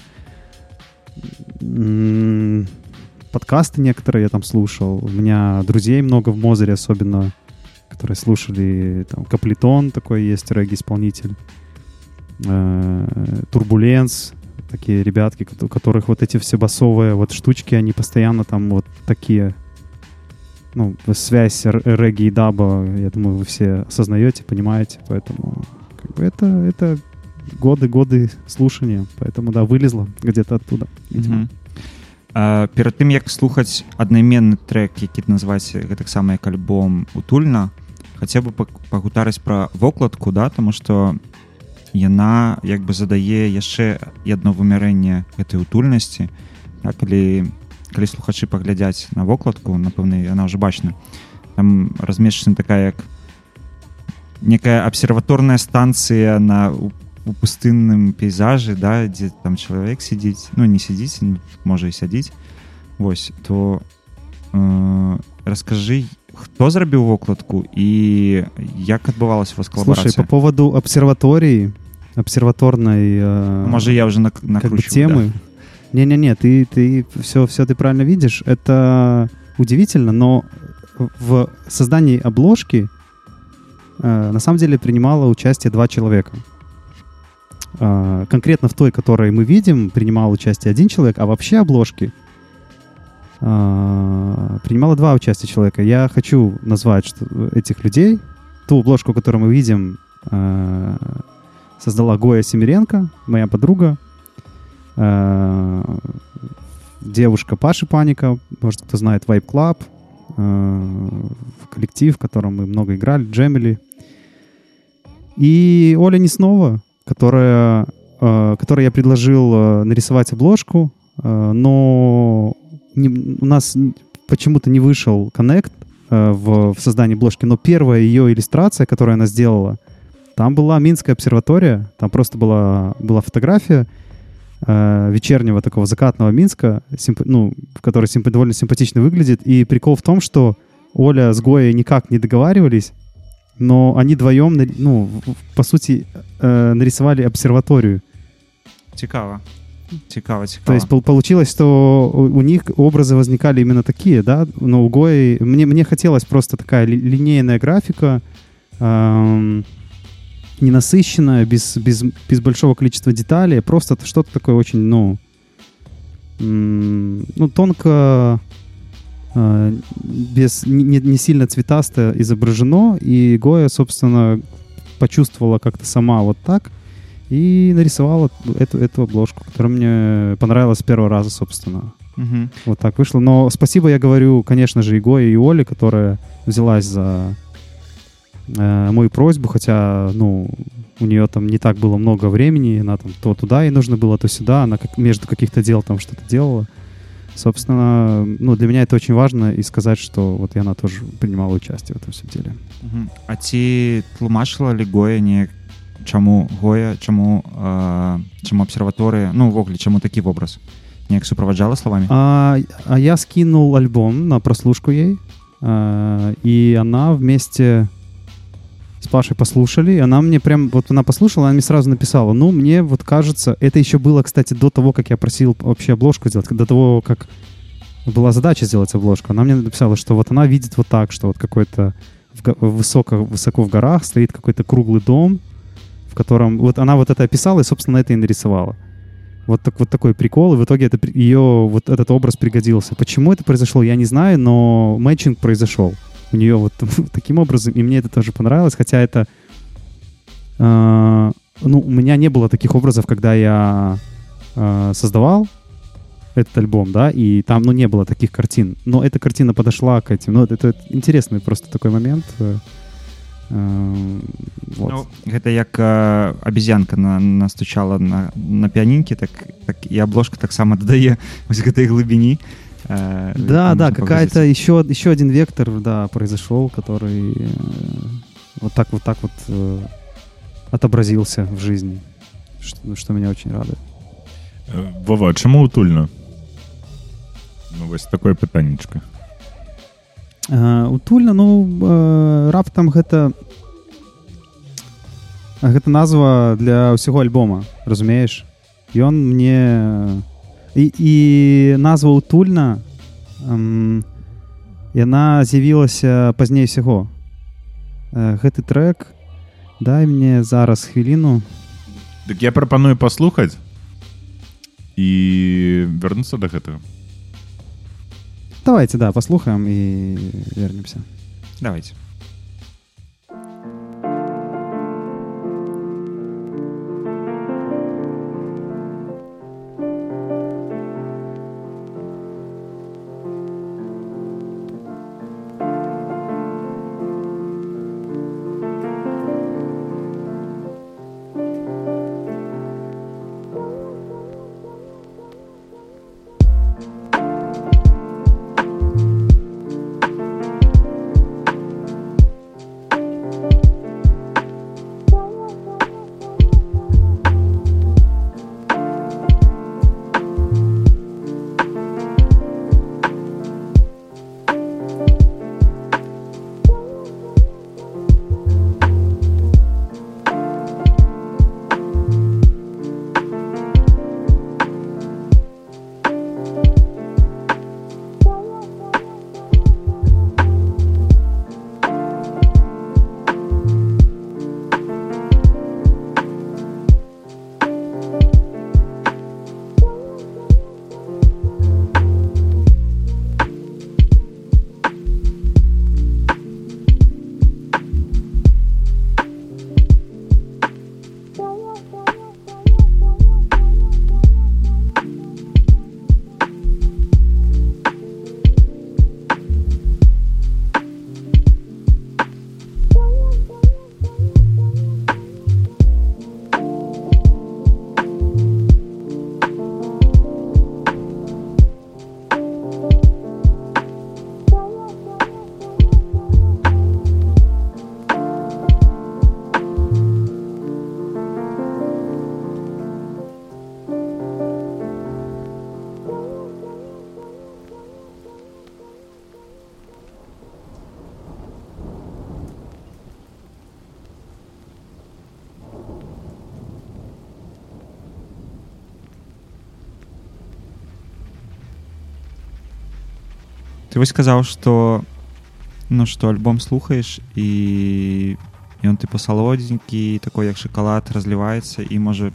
подкасты некоторые я там слушал. У меня друзей много в Мозере, особенно, которые слушали там Каплитон такой есть, регги-исполнитель. Э, Турбуленс, такие ребятки, у которых вот эти все басовые вот штучки, они постоянно там вот такие ну, связь регги и даба, я думаю, вы все осознаете, понимаете, поэтому как бы это, это годы-годы слушания, поэтому, да, вылезло где-то оттуда, видимо. Мгм. А, перад тым як слухаць аднайменны трек які называецца гэтаксама як альбом утульна хацеў бы пак- пагутарыць пра вокладку да тому что яна як бы задае яшчэ і адно вымярэнне гэтай утульнасці а калі калі слухачы паглядзяць на вокладку напэўна яна ўжо бачна там размешчана такая як некая абсерваторная станцыя на у у пустынным пейзажы да дзе там чалавек сядзіць ну не сядзіць ну, можа і сядзіць Вось то э, раскажы хто зрабіў вокладку і як адбывалась у вас Слушай, калабарацыя по поводу обсерватории, обсерваторной э, можа я уже нак как бы накручу темы. Не-не-не, ты, ты все, все ты правильно видишь. Это удивительно, но в создании обложки э, на самом деле принимало участие два человека. Э, конкретно в той, которой мы видим, принимал участие один человек, а вообще обложки э, принимало два участия человека. Я хочу назвать что, этих людей. Ту обложку, которую мы видим, э, создала Гоя Семиренко, моя подруга. Девушка Паши Паника, может, кто знает, Vibe Club, коллектив, в котором мы много играли, джемили. И Оля Неснова, которая, э, которой я предложил э, нарисовать обложку, э, но не- у нас почему-то не вышел коннект э, в, в создании обложки, но первая ее иллюстрация, которую она сделала, там была Минская обсерватория, там просто была, была фотография вечернего такого закатного Минска, симп- ну, который симп- довольно симпатично выглядит. И прикол в том, что Оля с Гоей никак не договаривались, но они вдвоем, на- ну, в- в- по сути, э, нарисовали обсерваторию. цікава цікава цікава То есть пол- получилось, что у у них образы возникали именно такие, да, но у Гои... Мне, мне хотелось просто такая ли- линейная графика, эм, ненасыщенная, без, без, без большого количества деталей, просто т- что-то такое очень, ну, м, ну, тонко, э, без, не, не- сильно цветасто изображено, и Гоя, собственно, почувствовала как-то сама вот так, и нарисовала эту, эту обложку, которая мне понравилась с первого раза, собственно. Мгм. Вот так вышло. Но спасибо я говорю, конечно же, и Гое, и Оле, которая взялась за э, мою просьбу, хотя, ну, у нее там не так было много времени, она там то туда ей нужно было, то сюда, она как, между каких-то дел там что-то делала. Собственно, ну, для меня это очень важно, и сказать, что вот и она тоже принимала участие в этом всем деле. Мгм. А ці тлумачыла ли Гоя неяк чаму Гоя чаму э, чаму абсерваторыя ну увогуле чаму такі вобраз неяк суправаджала словамі А, а я скинул альбом на прослушку ей, а, и она вместе с Пашей послушали, и она мне прям, вот она послушала, она мне сразу написала, ну, мне вот кажется, это еще было, кстати, до того, как я просил вообще обложку сделать, до того, как была задача сделать обложку, она мне написала, что вот она видит вот так, что вот какой-то высоко, высоко в горах стоит какой-то круглый дом, в котором, вот она вот это описала и, собственно, это и нарисовала. Вот, так, вот такой прикол, и в итоге это, ее вот этот образ пригодился. Почему это произошло, я не знаю, но мэтчинг произошел у нее вот *laughs* таким образом, и мне это тоже понравилось, хотя это... э, ну, у меня не было таких образов, когда я э, создавал этот альбом, да, и там, ну, не было таких картин. Но эта картина подошла к этим. Ну, это, это интересный просто такой момент. э, э, вот. ну, гэта як э, абезьянка на, настучала на, на піянінкі так, так і абложка таксама дадае *laughs* вось гэтай глыбіні э, Да, да, какая-то еще, еще один вектор, да, произошел, который э, вот так вот так вот э, отобразился в жизни, что, ну, что меня очень радует. Э, Вова, а чаму утульна ну вось такое пытаннічка Э, утульна, ну, э, раптам гэта гэта назва для ўсяго альбома, разумееш? Ён мне і, і назва утульна эм, яна з'явілася пазней усяго. Э, гэты трек дай мне зараз хвіліну. Дык я прапаную паслухаць і вярнуцца да гэтага Давайте, да, послухаем и вернемся. давайте ты вось сказаў что ну что альбом слухаеш і ён тыпу салодзенькі такой як шоколад разліваецца і можа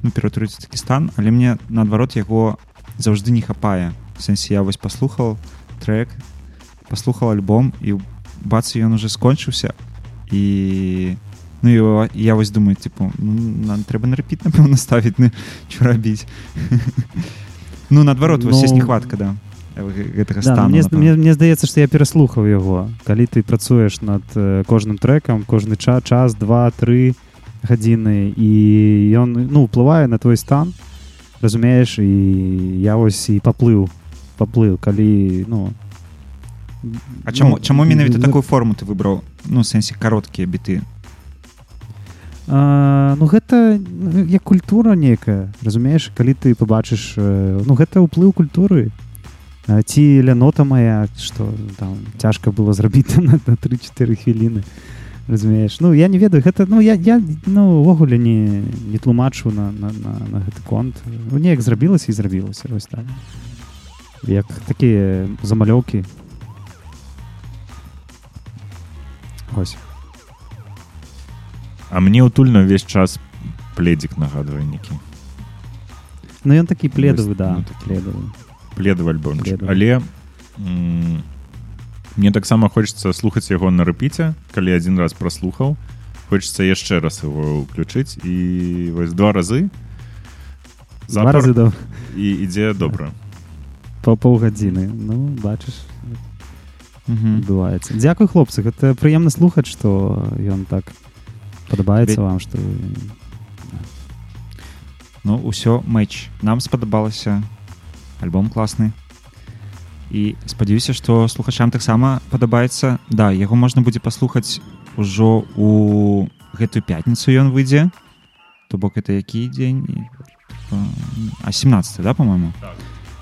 ну, ператруіцца такі стан але мне наадварот яго заўжды не хапае в сэнсе я вось паслухаў трек паслухаў альбом і бац ён уже скончыўся і ну і я вось думаю типу ну, нам трэба на рэпіт напэўна *laughs* ставіць ну, що рабіць *laughs* ну наадварот вось Ну, есть нехватка да гэтага Да, стану мне, мне, мне здаецца што я пераслухаў яго. Калі ты працуеш над э, кожным трекам кожны час час два тры гадзіны і ён ну уплывае на твой стан разумееш і я вось і паплыў паплыў. Калі ну А чаму ну, чаму менавіта ну, такую форму ты выбраў? Ну сэнсе кароткія біты. А, ну гэта ну, як культура нейкая разумееш? Калі ты побачыш э, ну гэта ўплыў культуры. А, ці лянота моя что там цяжка было зрабіць там на, на 3-4 хвіліны разумееш ну я не ведаю гэта ну я я ну увогуле не не тлумачу на, на, на, на гэты конт. Ну, неяк зрабілася і зрабілася вось так. Як такія замалёўкі. Ось А мне утульна ўвесь час пледзік нагадвае некі ну ён такі пледавы да ну, такі. пледавы пледавы альбомчык. Пледавы. але м, мне таксама хочется слухаць яго на рэпіце калі адзін раз праслухаў. Хочется яшчэ раз его ўключыць. І вось два разы. Два разы да і ідзе добра. Па паўгадзіны. Ну бачыш адбываецца. Дзякуй хлопцы гэта прыемна слухаць што ён так падабаецца Бе- вам што Ну ўсё мэч. Нам спадабалася альбом класны і спадзяюся што слухачам таксама падабаецца. Да яго можна будзе паслухаць ужо у гэтую пятніцу ён выйдзе. То бок это які дзень? А 17 да по-моему? Так.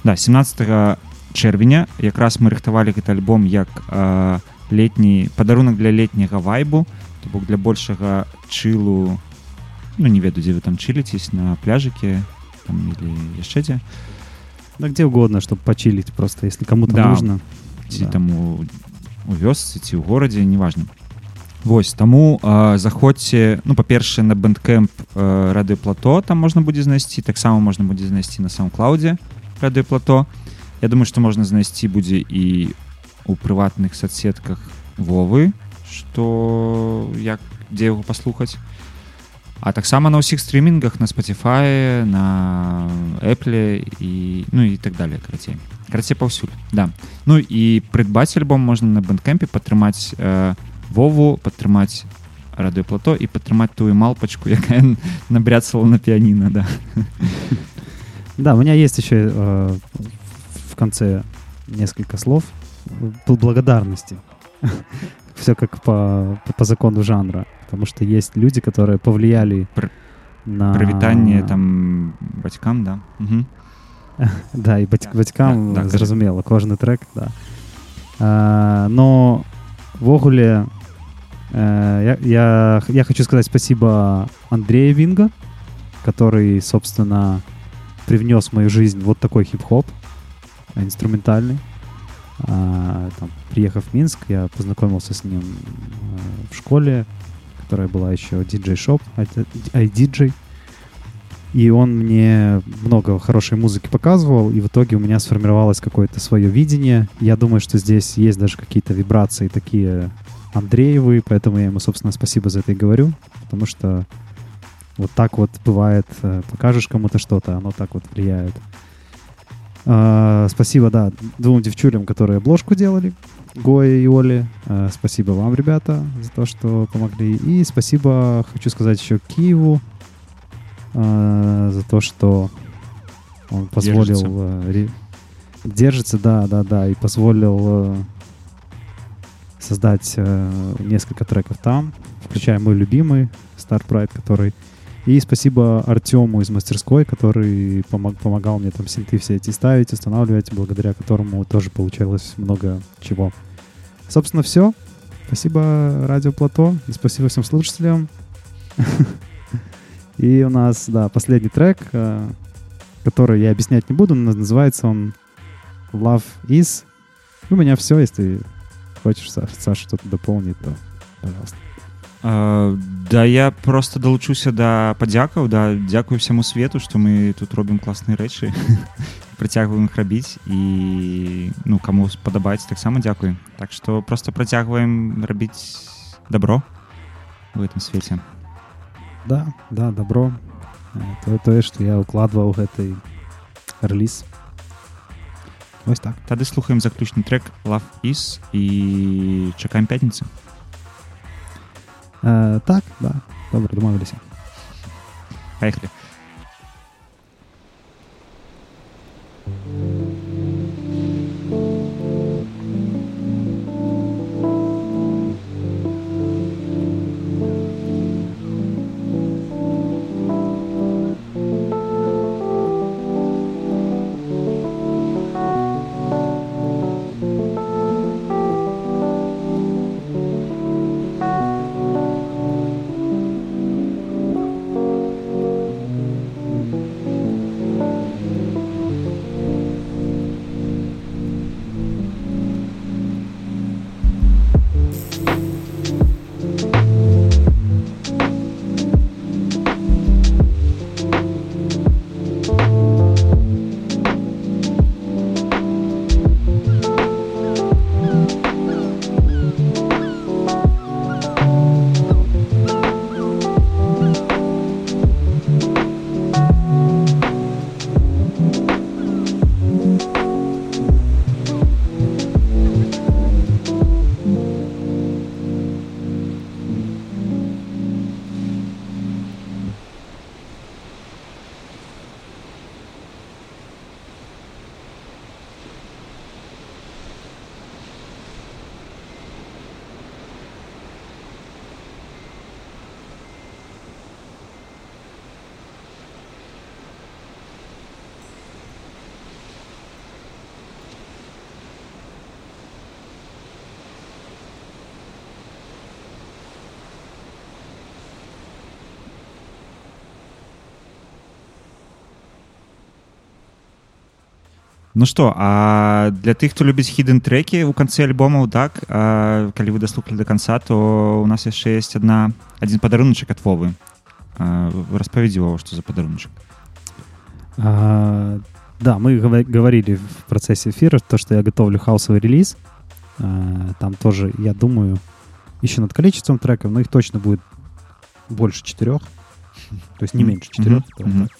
да 17 чэрвеня якраз мы рыхтавалі гэты альбом як э, летні падарунак для летняга вайбу. То бок для большага чылу ну не ведаю дзе вы там чыліцесь на пляжыке там, или яшчэ дзе ну, где угодно чтобы пачилить просто если кому-то Да. нужно ці Да. там у, у вёсцы ці ў горадзе неважно Вось таму э, заходзьце ну па-першае на бэндкэмп э, радыёплато там можна будзе знайсці таксама можна будзе знайсці на саундклауде радыёплато Я думаю што можна знайсці будзе і у прыватных соцсетках Вовы што як дзе яго паслухаць А таксама на ўсіх стрімінгах на Spotify на Apple і ну і так далее карацей карацей паўсюль да Ну і прыдбаць альбом можна на бэндкэмпе падтрымаць э, Вову падтрымаць радыёплато і падтрымаць тую малпачку якая *laughs* н- набряцала на піаніна да да у меня есть еще э, в конце несколько слов бл- благодарности *laughs* все как по, по, по закону жанра потому что есть люди которые повлияли Пр- на прывітанне там бацькам да? Мгм. *laughs* да і баць, бацькам Да, да, да, зразумела кожны трек да. а, но ввогуле э, я, я, я хочу сказать спасибо Андрею Винго который собственно привнес в мою жизнь вот такой хип-хоп э, инструментальный. А, там, приехав в Минск я познакомился с ним э, в школе которая была еще диджей-шоп iDJ и он мне много хорошей музыки показывал, и в итоге у меня сформировалось какое-то свое видение. Я думаю, что здесь есть даже какие-то вибрации такие Андреевы, поэтому я ему, собственно, спасибо за это и говорю, потому что вот так вот бывает, э, покажешь кому-то что-то, оно так вот влияет. А, спасибо, да, двум девчулям, которые обложку делали, Гоя и Оли. А, спасибо вам, ребята, за то, что помогли. И спасибо, хочу сказать еще Киеву, а, за то, что он позволил... Держится. э, Держится, да, да, да, и позволил э, создать э, несколько треков там, включая мой любимый Star Pride, который... И спасибо Артему из мастерской, который помог, помогал мне там синты все эти ставить, устанавливать, благодаря которому тоже получалось много чего. Собственно, все. Спасибо Радио Плато и спасибо всем слушателям. *laughs* И у нас, да, последний трек, э, который я объяснять не буду, но называется он Love Is. У меня все, если хочешь, Саш, Саша что-то дополнить, то пожалуйста. А, да я просто далучуся да падзякаў да дзякую всяму свету што мы тут робім класныя рэчы *laughs* працягваем іх рабіць і ну каму спадабаецца таксама дзякуй так што просто працягваем рабіць добро в этом свеце Да, да, добро. Э, Тое, тое, што я укладваў гэты рэліз. вось так тады слухаем заключны трек love is і чакаем пятніцы э, так да. Добра дамовіліся поехали Ну что а для тых хто любіць хідэн трекі у канцы альбомаў так а, калі вы даслухалі до конца то у нас яшчэ есть одна один падаруначак ад вовы распавядзі Вова что за падарунчик а, да мы говорили в процессе эфира то что я готовлю хаосовый релиз а, там тоже я думаю еще над количеством треков но их точно будет больше четырех то есть не меньше четырех mm-hmm. Mm-hmm.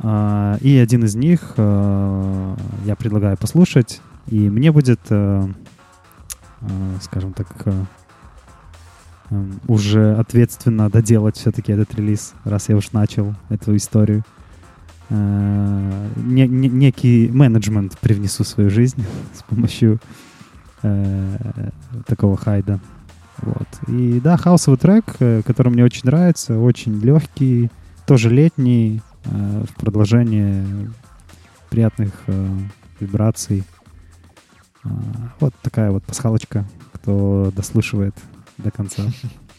А, и один из них э, я предлагаю послушать, и мне будет, э, э, скажем так, уже ответственно доделать все-таки этот релиз, раз я уж начал эту историю. Не, не, некий менеджмент привнесу в свою жизнь *laughs* с помощью такого хайда. Вот. И да, хаосовый трек, который мне очень нравится, очень легкий, тоже летний, в продолжение приятных э, вибраций. Э, вот такая вот пасхалочка, кто дослушивает до конца.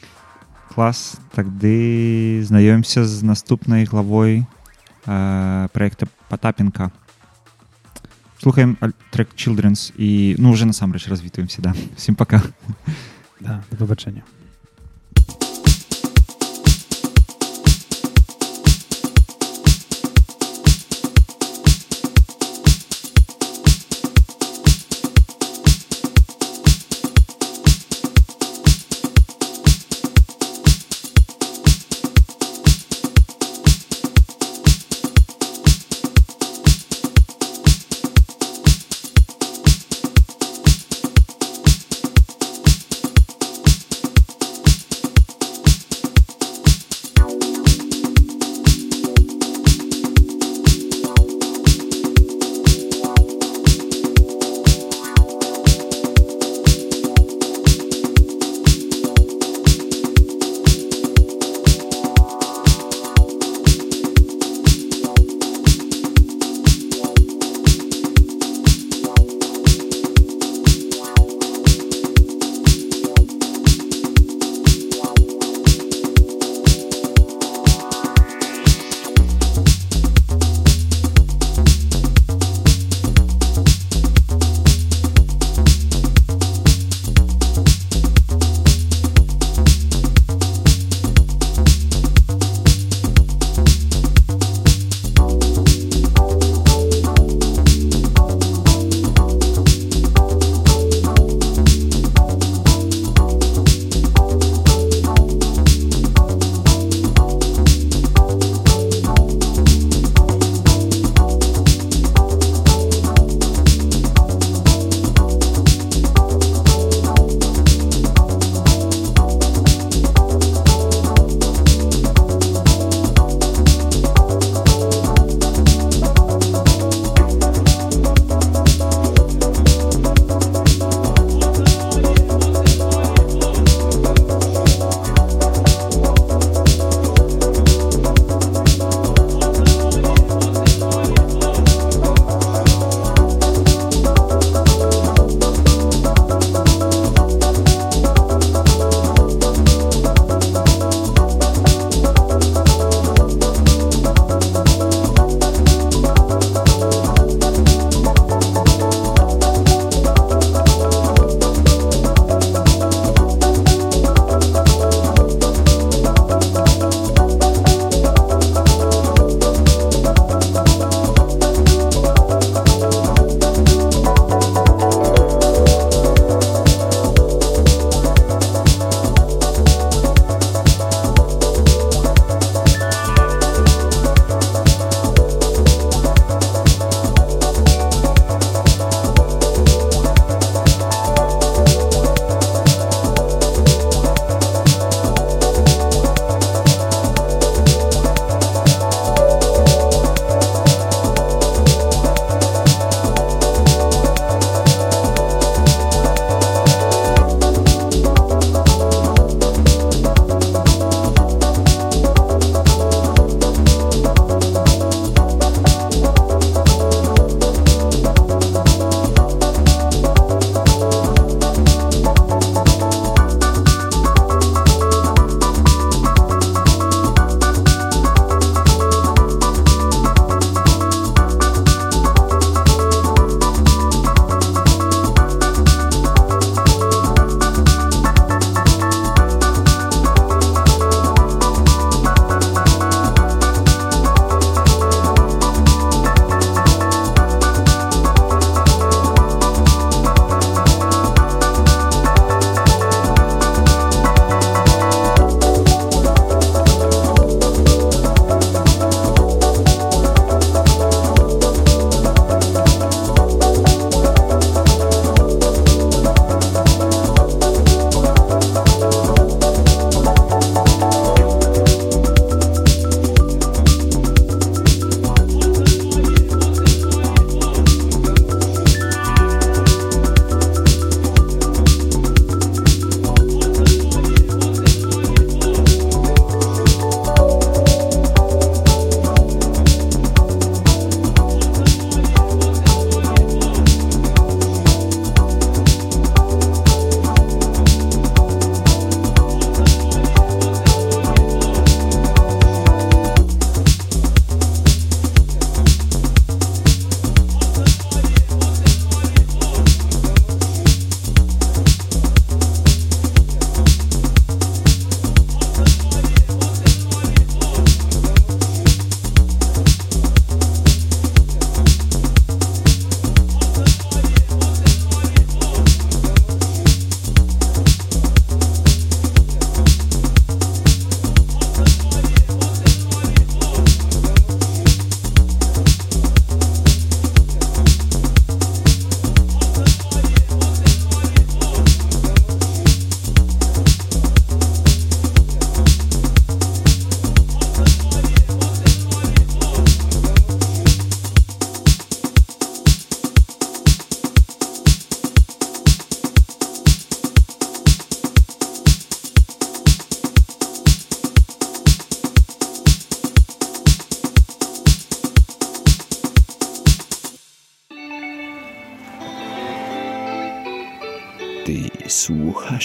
*laughs* Класс. Тады знаёмся з наступнай главой э, проекта Потапенко. Слухаем трек Children's і ну уже насамрэч развітваемся да. Всім пока. Да, до пабачэння.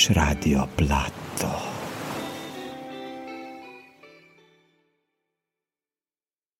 Radio plat.